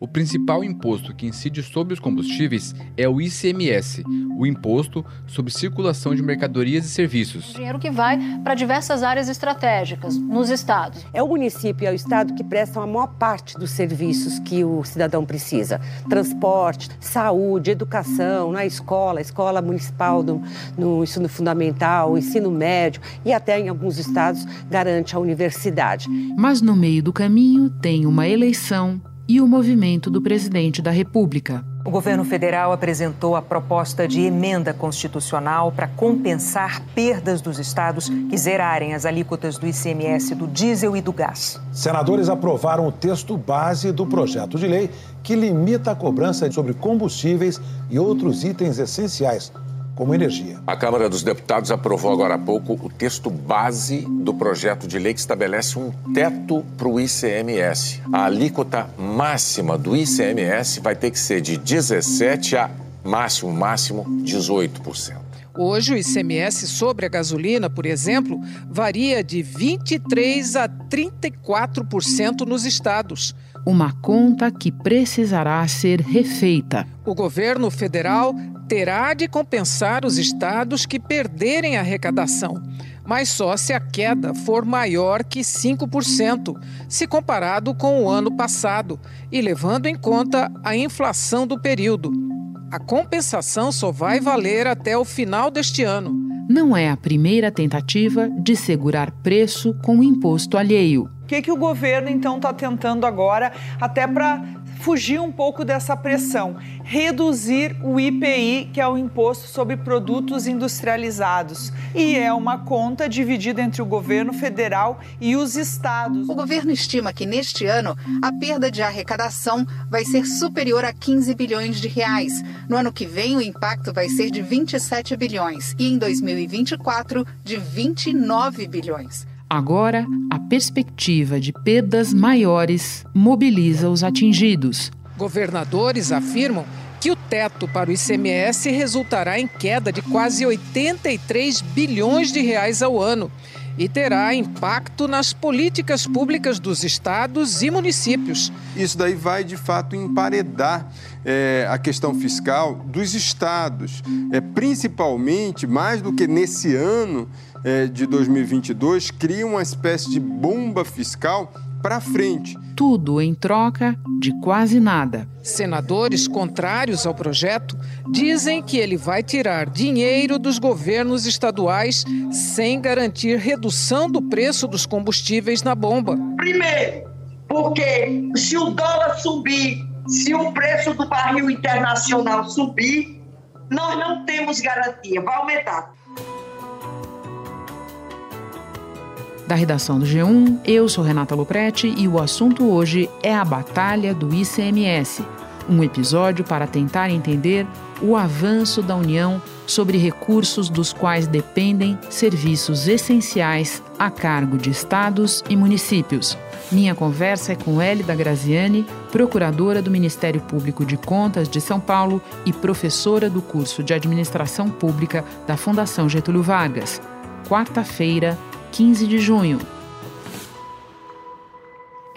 O principal imposto que incide sobre os combustíveis é o ICMS, o Imposto sobre Circulação de Mercadorias e Serviços. Dinheiro que vai para diversas áreas estratégicas nos estados. É o município e é o estado que prestam a maior parte dos serviços que o cidadão precisa: transporte, saúde, educação, na escola, escola municipal no, no ensino fundamental, ensino médio e até em alguns estados garante a universidade. Mas no meio do caminho tem uma eleição e o movimento do presidente da República. O governo federal apresentou a proposta de emenda constitucional para compensar perdas dos estados que zerarem as alíquotas do ICMS do diesel e do gás. Senadores aprovaram o texto base do projeto de lei que limita a cobrança sobre combustíveis e outros itens essenciais como energia. A Câmara dos Deputados aprovou agora há pouco o texto base do projeto de lei que estabelece um teto para o ICMS. A alíquota máxima do ICMS vai ter que ser de 17 a máximo máximo 18%. Hoje, o ICMS sobre a gasolina, por exemplo, varia de 23% a 34% nos estados. Uma conta que precisará ser refeita. O governo federal terá de compensar os estados que perderem a arrecadação, mas só se a queda for maior que 5%, se comparado com o ano passado e levando em conta a inflação do período. A compensação só vai valer até o final deste ano. Não é a primeira tentativa de segurar preço com imposto alheio. O que, que o governo então está tentando agora, até para fugir um pouco dessa pressão, reduzir o IPI, que é o imposto sobre produtos industrializados, e é uma conta dividida entre o governo federal e os estados. O governo estima que neste ano a perda de arrecadação vai ser superior a 15 bilhões de reais. No ano que vem o impacto vai ser de 27 bilhões e em 2024 de 29 bilhões. Agora, a perspectiva de perdas maiores mobiliza os atingidos. Governadores afirmam que o teto para o ICMS resultará em queda de quase 83 bilhões de reais ao ano e terá impacto nas políticas públicas dos estados e municípios. Isso daí vai, de fato, emparedar é, a questão fiscal dos estados, é, principalmente, mais do que nesse ano, é, de 2022 cria uma espécie de bomba fiscal para frente. Tudo em troca de quase nada. Senadores contrários ao projeto dizem que ele vai tirar dinheiro dos governos estaduais sem garantir redução do preço dos combustíveis na bomba. Primeiro, porque se o dólar subir, se o preço do barril internacional subir, nós não temos garantia, vai aumentar. Da redação do G1, eu sou Renata Loprete e o assunto hoje é a Batalha do ICMS, um episódio para tentar entender o avanço da União sobre recursos dos quais dependem serviços essenciais a cargo de estados e municípios. Minha conversa é com Hélida Graziani, procuradora do Ministério Público de Contas de São Paulo e professora do curso de Administração Pública da Fundação Getúlio Vargas. Quarta-feira, 15 de junho.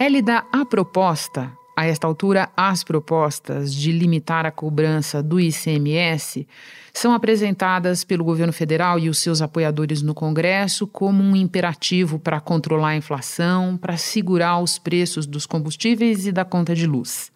Elida, a proposta, a esta altura, as propostas de limitar a cobrança do ICMS são apresentadas pelo governo federal e os seus apoiadores no Congresso como um imperativo para controlar a inflação, para segurar os preços dos combustíveis e da conta de luz.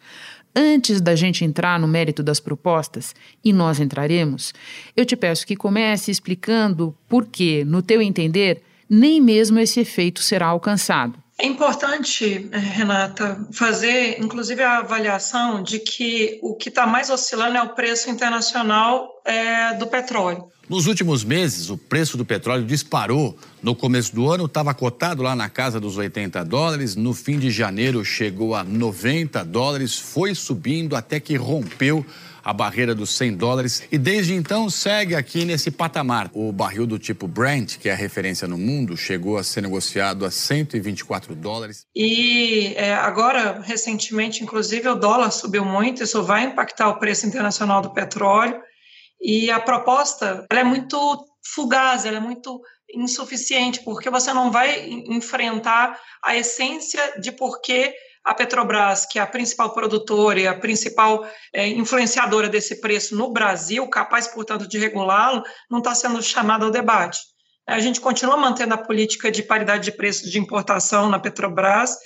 Antes da gente entrar no mérito das propostas, e nós entraremos, eu te peço que comece explicando por que, no teu entender, nem mesmo esse efeito será alcançado. É importante, eh, Renata, fazer inclusive a avaliação de que o que está mais oscilando é o preço internacional é, do petróleo. Nos últimos meses, o preço do petróleo disparou. No começo do ano, estava cotado lá na casa dos 80 dólares. No fim de janeiro, chegou a 90 dólares, foi subindo até que rompeu a barreira dos 100 dólares e desde então segue aqui nesse patamar. O barril do tipo Brent, que é a referência no mundo, chegou a ser negociado a 124 dólares. E é, agora, recentemente, inclusive, o dólar subiu muito, isso vai impactar o preço internacional do petróleo. E a proposta é muito fugaz, é muito insuficiente, porque você não vai enfrentar a essência de por que a Petrobras, que é a principal produtora e a principal é, influenciadora desse preço no Brasil, capaz, portanto, de regulá-lo, não está sendo chamada ao debate. A gente continua mantendo a política de paridade de preços de importação na Petrobras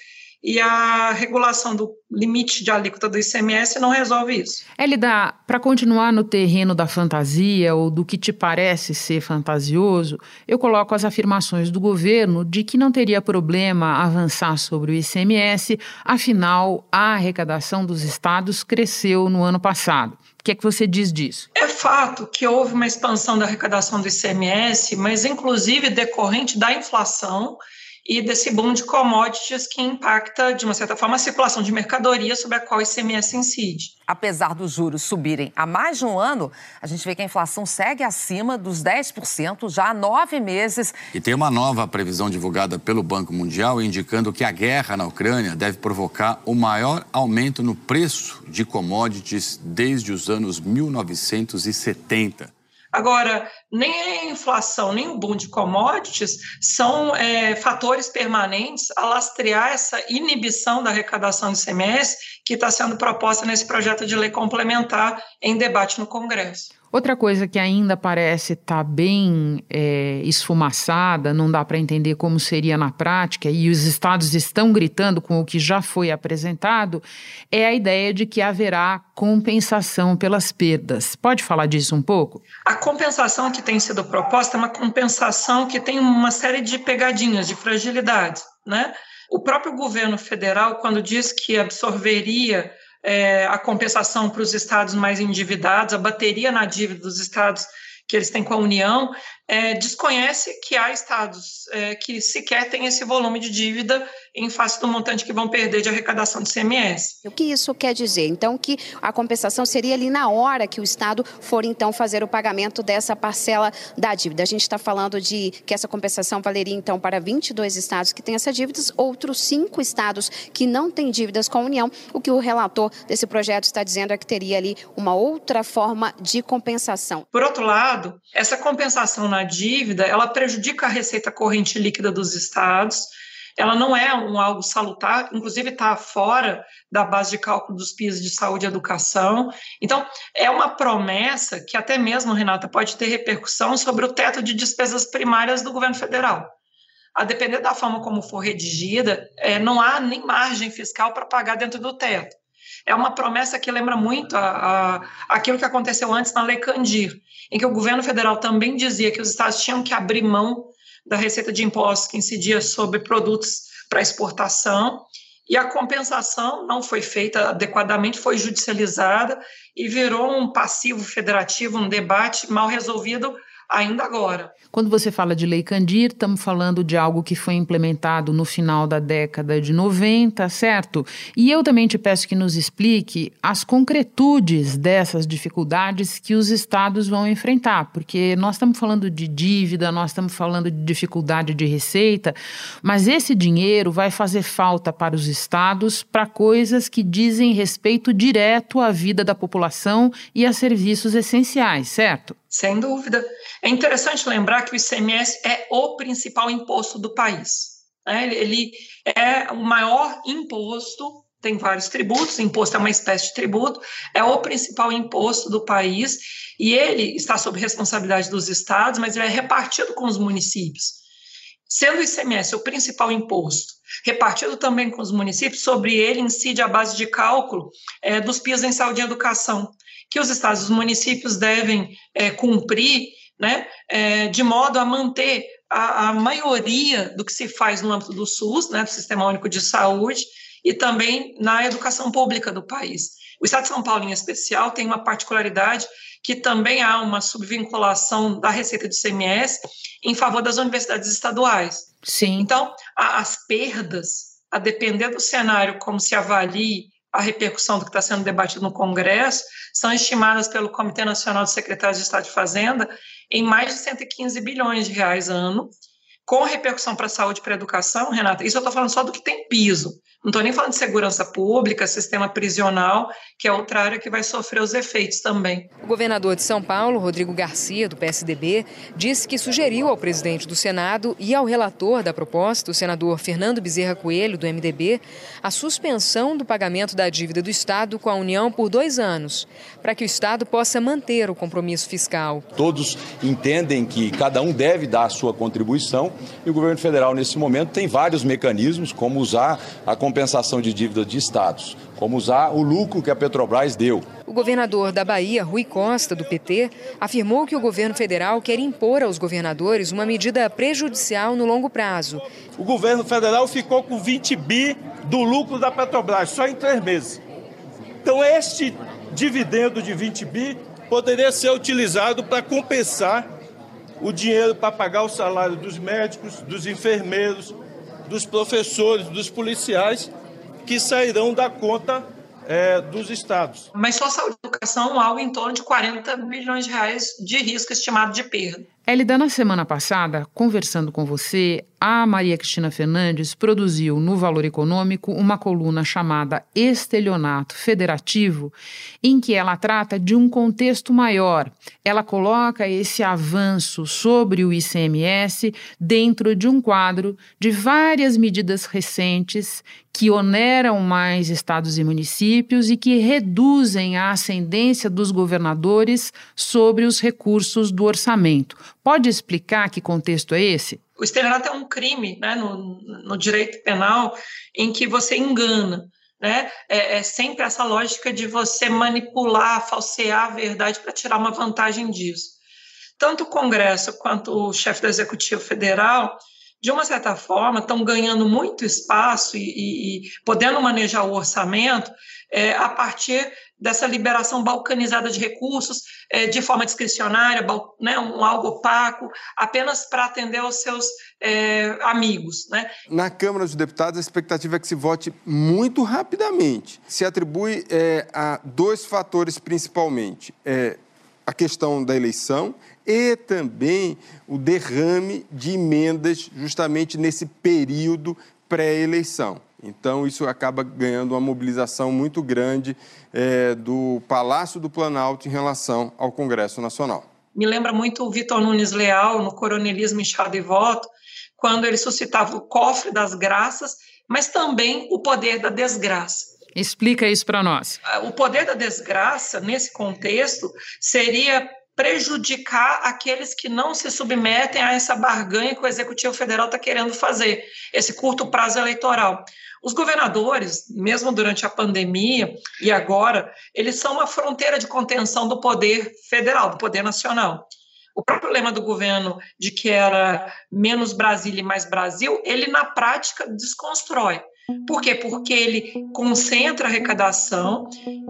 e a regulação do limite de alíquota do ICMS não resolve isso. Elida, para continuar no terreno da fantasia ou do que te parece ser fantasioso, eu coloco as afirmações do governo de que não teria problema avançar sobre o ICMS, afinal, a arrecadação dos estados cresceu no ano passado. O que é que você diz disso? É fato que houve uma expansão da arrecadação do ICMS, mas inclusive decorrente da inflação e desse boom de commodities que impacta, de uma certa forma, a circulação de mercadoria sobre a qual o ICMS incide. Apesar dos juros subirem há mais de um ano, a gente vê que a inflação segue acima dos 10% já há nove meses. E tem uma nova previsão divulgada pelo Banco Mundial indicando que a guerra na Ucrânia deve provocar o maior aumento no preço de commodities desde os anos 1970. Agora, nem a inflação, nem o boom de commodities são é, fatores permanentes a lastrear essa inibição da arrecadação do ICMS que está sendo proposta nesse projeto de lei complementar em debate no Congresso. Outra coisa que ainda parece estar tá bem é, esfumaçada, não dá para entender como seria na prática, e os estados estão gritando com o que já foi apresentado, é a ideia de que haverá compensação pelas perdas. Pode falar disso um pouco? A compensação que tem sido proposta é uma compensação que tem uma série de pegadinhas, de fragilidades, né? O próprio governo federal, quando diz que absorveria é, a compensação para os estados mais endividados, a bateria na dívida dos estados que eles têm com a União, é, desconhece que há estados é, que sequer têm esse volume de dívida em face do montante que vão perder de arrecadação de CMS. O que isso quer dizer? Então, que a compensação seria ali na hora que o Estado for, então, fazer o pagamento dessa parcela da dívida. A gente está falando de que essa compensação valeria, então, para 22 estados que têm essa dívidas, outros cinco estados que não têm dívidas com a União. O que o relator desse projeto está dizendo é que teria ali uma outra forma de compensação. Por outro lado, essa compensação na dívida, ela prejudica a receita corrente líquida dos estados, ela não é um algo salutar, inclusive está fora da base de cálculo dos PIS de saúde e educação. Então, é uma promessa que até mesmo, Renata, pode ter repercussão sobre o teto de despesas primárias do governo federal. A depender da forma como for redigida, é, não há nem margem fiscal para pagar dentro do teto. É uma promessa que lembra muito a, a, aquilo que aconteceu antes na Lei Candir, em que o governo federal também dizia que os estados tinham que abrir mão da receita de impostos que incidia sobre produtos para exportação, e a compensação não foi feita adequadamente, foi judicializada e virou um passivo federativo, um debate mal resolvido ainda agora. Quando você fala de Lei Candir, estamos falando de algo que foi implementado no final da década de 90, certo? E eu também te peço que nos explique as concretudes dessas dificuldades que os estados vão enfrentar, porque nós estamos falando de dívida, nós estamos falando de dificuldade de receita, mas esse dinheiro vai fazer falta para os estados para coisas que dizem respeito direto à vida da população e a serviços essenciais, certo? Sem dúvida. É interessante lembrar que o ICMS é o principal imposto do país. Né? Ele é o maior imposto, tem vários tributos, imposto é uma espécie de tributo, é o principal imposto do país e ele está sob responsabilidade dos estados, mas ele é repartido com os municípios. Sendo o ICMS o principal imposto, repartido também com os municípios, sobre ele incide a base de cálculo é, dos PIS em saúde e educação que os estados e os municípios devem é, cumprir, né, é, de modo a manter a, a, maioria do que se faz no âmbito do SUS, né, do Sistema Único de Saúde, e também na educação pública do país. O Estado de São Paulo, em especial, tem uma particularidade que também há uma subvinculação da receita de CMS em favor das universidades estaduais. Sim. Então, as perdas, a depender do cenário como se avalie a repercussão do que está sendo debatido no Congresso, são estimadas pelo Comitê Nacional de Secretários de Estado de Fazenda em mais de 115 bilhões de reais ano, com repercussão para a saúde e para a educação, Renata, isso eu estou falando só do que tem piso, Não estou nem falando de segurança pública, sistema prisional, que é outra área que vai sofrer os efeitos também. O governador de São Paulo, Rodrigo Garcia, do PSDB, disse que sugeriu ao presidente do Senado e ao relator da proposta, o senador Fernando Bezerra Coelho, do MDB, a suspensão do pagamento da dívida do Estado com a União por dois anos, para que o Estado possa manter o compromisso fiscal. Todos entendem que cada um deve dar a sua contribuição e o governo federal, nesse momento, tem vários mecanismos, como usar a compensação de dívida de estados, como usar o lucro que a Petrobras deu. O governador da Bahia, Rui Costa, do PT, afirmou que o governo federal quer impor aos governadores uma medida prejudicial no longo prazo. O governo federal ficou com 20 bi do lucro da Petrobras só em três meses. Então, este dividendo de 20 bi poderia ser utilizado para compensar o dinheiro para pagar o salário dos médicos, dos enfermeiros, dos professores, dos policiais, que sairão da conta é, dos estados. Mas só saúde e educação, algo em torno de 40 bilhões de reais de risco estimado de perda. Elida, na semana passada, conversando com você, a Maria Cristina Fernandes produziu no Valor Econômico uma coluna chamada Estelionato Federativo, em que ela trata de um contexto maior. Ela coloca esse avanço sobre o ICMS dentro de um quadro de várias medidas recentes que oneram mais estados e municípios e que reduzem a ascendência dos governadores sobre os recursos do orçamento. Pode explicar que contexto é esse? O estelionato é um crime né, no, no direito penal em que você engana. Né? É, é, sempre essa lógica de você manipular, falsear a verdade para tirar uma vantagem disso. Tanto o Congresso quanto o chefe do Executivo Federal, de uma certa forma, estão ganhando muito espaço e, e, e podendo manejar o orçamento é, a partir dessa liberação balcanizada de recursos é, de forma discricionária, né, um algo opaco, apenas para atender aos seus é, amigos. Né? Na Câmara dos Deputados, a expectativa é que se vote muito rapidamente. Se atribui é, a dois fatores principalmente: é, a questão da eleição e também o derrame de emendas justamente nesse período pré-eleição. Então, isso acaba ganhando uma mobilização muito grande é, do Palácio do Planalto em relação ao Congresso Nacional. Me lembra muito o Vitor Nunes Leal, no Coronelismo Inchado e Voto, quando ele suscitava o cofre das graças, mas também o poder da desgraça. Explica isso para nós. O poder da desgraça, nesse contexto, seria prejudicar aqueles que não se submetem a essa barganha que o Executivo Federal está querendo fazer, esse curto prazo eleitoral. Os governadores, mesmo durante a pandemia e agora, eles são uma fronteira de contenção do poder federal, do poder nacional. O próprio lema do governo de que era menos Brasília e mais Brasil, ele na prática desconstrói. Por quê? Porque ele concentra a arrecadação,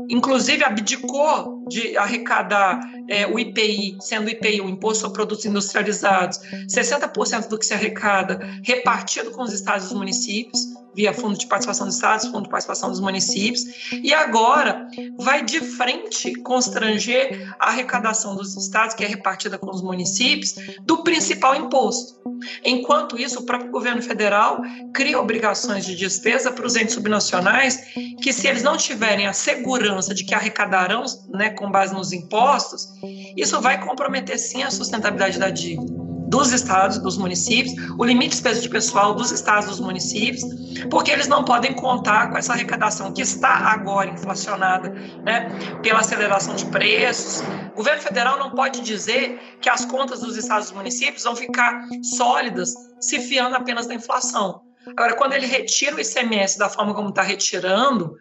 inclusive abdicou de arrecadar é, o IPI, sendo o IPI o Imposto sobre Produtos Industrializados, 60% do que se arrecada repartido com os estados e os municípios, via Fundo de Participação dos Estados, Fundo de Participação dos Municípios, e agora vai de frente constranger a arrecadação dos estados, que é repartida com os municípios, do principal imposto. Enquanto isso, o próprio governo federal cria obrigações de despesa para os entes subnacionais, que se eles não tiverem a segurança de que arrecadarão né, com base nos impostos, isso vai comprometer sim a sustentabilidade da dívida dos estados, dos municípios, o limite de despesa de pessoal dos estados, dos municípios, porque eles não podem contar com essa arrecadação que está agora inflacionada, né, pela aceleração de preços. O governo federal não pode dizer que as contas dos estados e municípios vão ficar sólidas se fiando apenas da inflação. Agora, quando ele retira o ICMS da forma como está retirando,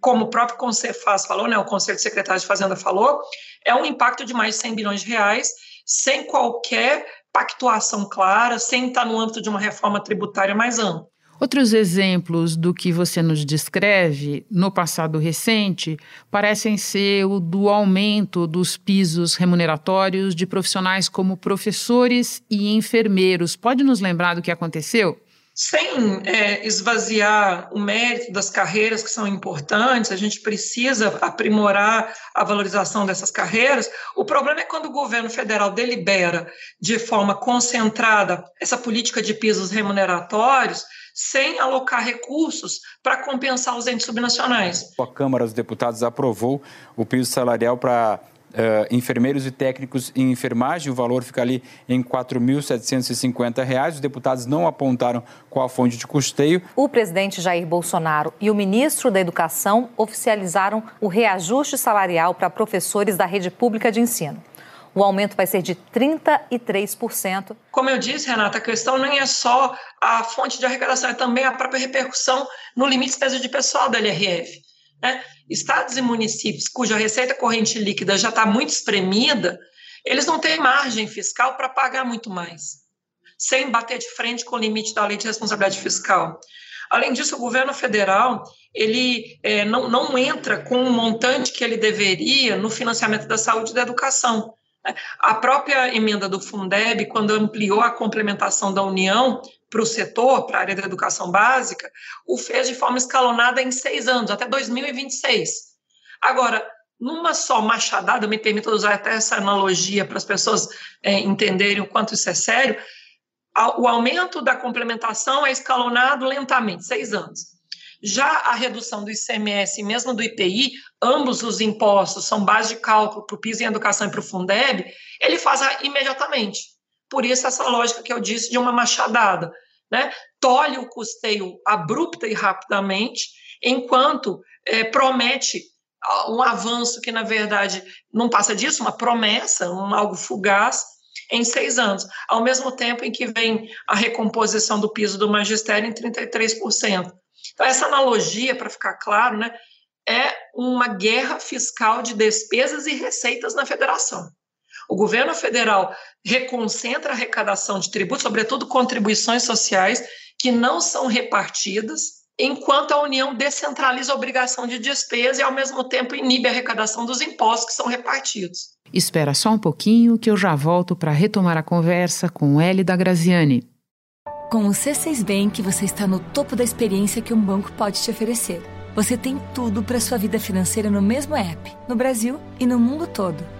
como o próprio Concefaz falou, né, o Conselho de Secretários de Fazenda falou, é um impacto de mais de 100 bilhões de reais, sem qualquer pactuação clara, sem estar no âmbito de uma reforma tributária mais ampla. Outros exemplos do que você nos descreve no passado recente parecem ser o do aumento dos pisos remuneratórios de profissionais como professores e enfermeiros. Pode nos lembrar do que aconteceu? Sem é, esvaziar o mérito das carreiras que são importantes, a gente precisa aprimorar a valorização dessas carreiras. O problema é quando o governo federal delibera de forma concentrada essa política de pisos remuneratórios sem alocar recursos para compensar os entes subnacionais. A Câmara dos Deputados aprovou o piso salarial para Uh, enfermeiros e técnicos em enfermagem, o valor fica ali em R$ 4.750. Os deputados não apontaram qual a fonte de custeio. O presidente Jair Bolsonaro e o ministro da Educação oficializaram o reajuste salarial para professores da rede pública de ensino. O aumento vai ser de 33%. Como eu disse, Renata, a questão nem é só a fonte de arrecadação, é também a própria repercussão no limite de despesa de pessoal da LRF. Né? Estados e municípios cuja receita corrente líquida já está muito espremida, eles não têm margem fiscal para pagar muito mais, sem bater de frente com o limite da lei de responsabilidade fiscal. Além disso, o governo federal ele é, não, não entra com o montante que ele deveria no financiamento da saúde e da educação. Né? A própria emenda do Fundeb, quando ampliou a complementação da União, para o setor, para a área da educação básica, o fez de forma escalonada em seis anos, até 2026. Agora, numa só machadada, me permito usar até essa analogia para as pessoas é, entenderem o quanto isso é sério, o aumento da complementação é escalonado lentamente, seis anos. Já a redução do ICMS e mesmo do IPI, ambos os impostos são base de cálculo para o PIS em educação e para o Fundeb, ele faz imediatamente. Por isso, essa lógica que eu disse de uma machadada, né? Tolhe o custeio abrupta e rapidamente, enquanto é, promete um avanço que, na verdade, não passa disso, uma promessa, um algo fugaz, em seis anos, ao mesmo tempo em que vem a recomposição do piso do magistério em 33%. Então, essa analogia, para ficar claro, né, é uma guerra fiscal de despesas e receitas na federação. O governo federal reconcentra a arrecadação de tributos, sobretudo contribuições sociais, que não são repartidas, enquanto a União descentraliza a obrigação de despesa e, ao mesmo tempo, inibe a arrecadação dos impostos que são repartidos. Espera só um pouquinho que eu já volto para retomar a conversa com L da Graziani. Com o C6 Bank, você está no topo da experiência que um banco pode te oferecer. Você tem tudo para sua vida financeira no mesmo app, no Brasil e no mundo todo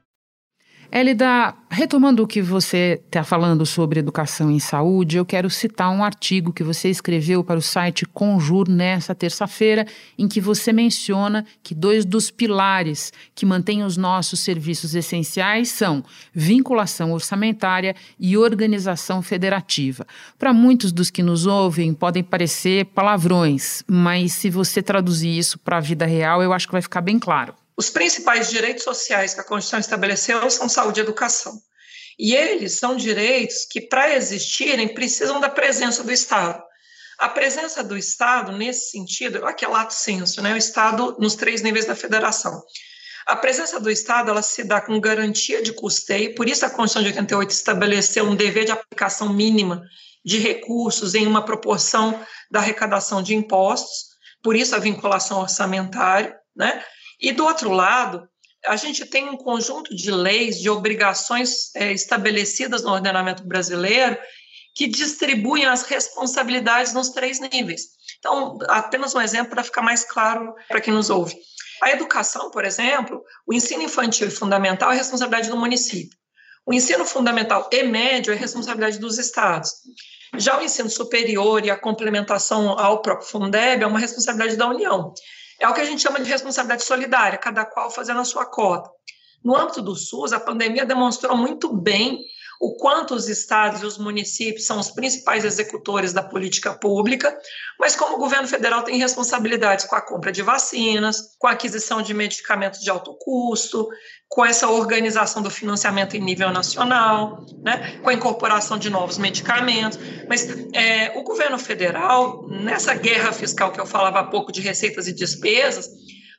Elida, retomando o que você está falando sobre educação em saúde, eu quero citar um artigo que você escreveu para o site Conjur nessa terça-feira, em que você menciona que dois dos pilares que mantêm os nossos serviços essenciais são vinculação orçamentária e organização federativa. Para muitos dos que nos ouvem, podem parecer palavrões, mas se você traduzir isso para a vida real, eu acho que vai ficar bem claro. Os principais direitos sociais que a Constituição estabeleceu são saúde e educação. E eles são direitos que, para existirem, precisam da presença do Estado. A presença do Estado, nesse sentido, aqui é lato senso, né? o Estado nos três níveis da federação. A presença do Estado ela se dá com garantia de custeio, por isso a Constituição de 88 estabeleceu um dever de aplicação mínima de recursos em uma proporção da arrecadação de impostos, por isso a vinculação orçamentária, né? E do outro lado, a gente tem um conjunto de leis, de obrigações é, estabelecidas no ordenamento brasileiro que distribuem as responsabilidades nos três níveis. Então, apenas um exemplo para ficar mais claro para quem nos ouve. A educação, por exemplo, o ensino infantil e fundamental é responsabilidade do município. O ensino fundamental e médio é responsabilidade dos estados. Já o ensino superior e a complementação ao próprio Fundeb é uma responsabilidade da União. É o que a gente chama de responsabilidade solidária, cada qual fazendo a sua cota. No âmbito do SUS, a pandemia demonstrou muito bem o quanto os estados e os municípios são os principais executores da política pública, mas como o governo federal tem responsabilidades com a compra de vacinas, com a aquisição de medicamentos de alto custo, com essa organização do financiamento em nível nacional, né, com a incorporação de novos medicamentos. Mas é, o governo federal, nessa guerra fiscal que eu falava há pouco de receitas e despesas,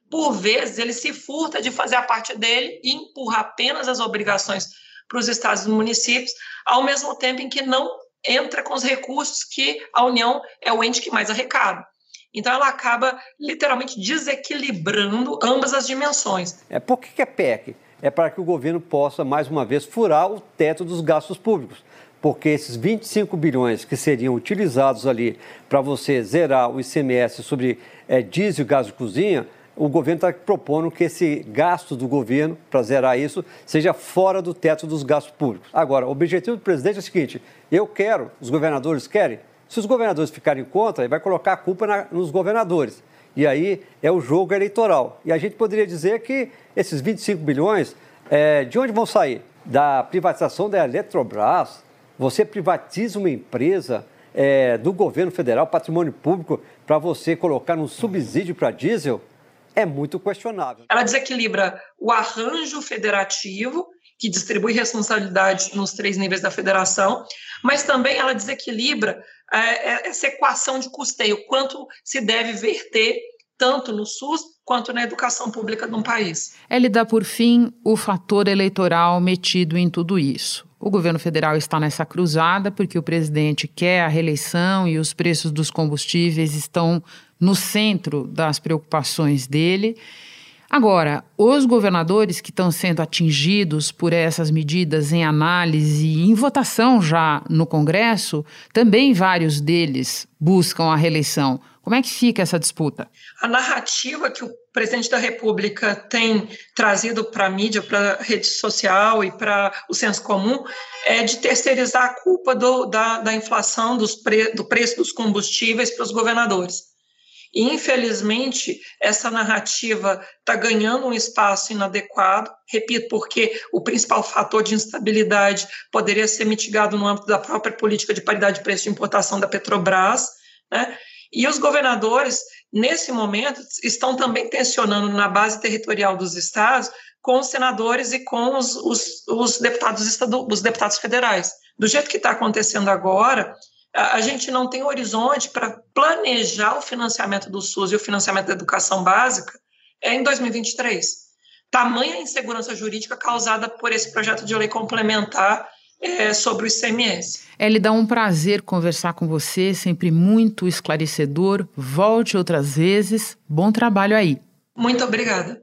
por vezes ele se furta de fazer a parte dele e empurra apenas as obrigações para os estados e municípios, ao mesmo tempo em que não entra com os recursos que a União é o ente que mais arrecada. Então, ela acaba literalmente desequilibrando ambas as dimensões. É, por que é PEC? É para que o governo possa, mais uma vez, furar o teto dos gastos públicos. Porque esses 25 bilhões que seriam utilizados ali para você zerar o ICMS sobre é, diesel gás de cozinha, o governo está propondo que esse gasto do governo para zerar isso seja fora do teto dos gastos públicos. Agora, o objetivo do presidente é o seguinte: eu quero, os governadores querem, se os governadores ficarem contra, ele vai colocar a culpa na, nos governadores. E aí é o jogo eleitoral. E a gente poderia dizer que esses 25 bilhões, é, de onde vão sair? Da privatização da Eletrobras. Você privatiza uma empresa é, do governo federal, patrimônio público, para você colocar um subsídio para diesel, é muito questionável. Ela desequilibra o arranjo federativo que distribui responsabilidade nos três níveis da federação, mas também ela desequilibra é, é, essa equação de custeio, quanto se deve verter tanto no SUS quanto na educação pública de um país. Ele dá por fim o fator eleitoral metido em tudo isso. O governo federal está nessa cruzada porque o presidente quer a reeleição e os preços dos combustíveis estão no centro das preocupações dele. Agora, os governadores que estão sendo atingidos por essas medidas em análise e em votação já no Congresso, também vários deles buscam a reeleição. Como é que fica essa disputa? A narrativa que o presidente da República tem trazido para a mídia, para a rede social e para o senso comum é de terceirizar a culpa do, da, da inflação pre, do preço dos combustíveis para os governadores. E, infelizmente, essa narrativa está ganhando um espaço inadequado, repito, porque o principal fator de instabilidade poderia ser mitigado no âmbito da própria política de paridade de preço de importação da Petrobras, né? E os governadores, nesse momento, estão também tensionando na base territorial dos estados com os senadores e com os, os, os deputados, estadu, os deputados federais. Do jeito que está acontecendo agora, a gente não tem horizonte para planejar o financiamento do SUS e o financiamento da educação básica é em 2023. Tamanha insegurança jurídica causada por esse projeto de lei complementar é, sobre o ICMS. É lhe dá um prazer conversar com você, sempre muito esclarecedor. Volte outras vezes. Bom trabalho aí. Muito obrigada.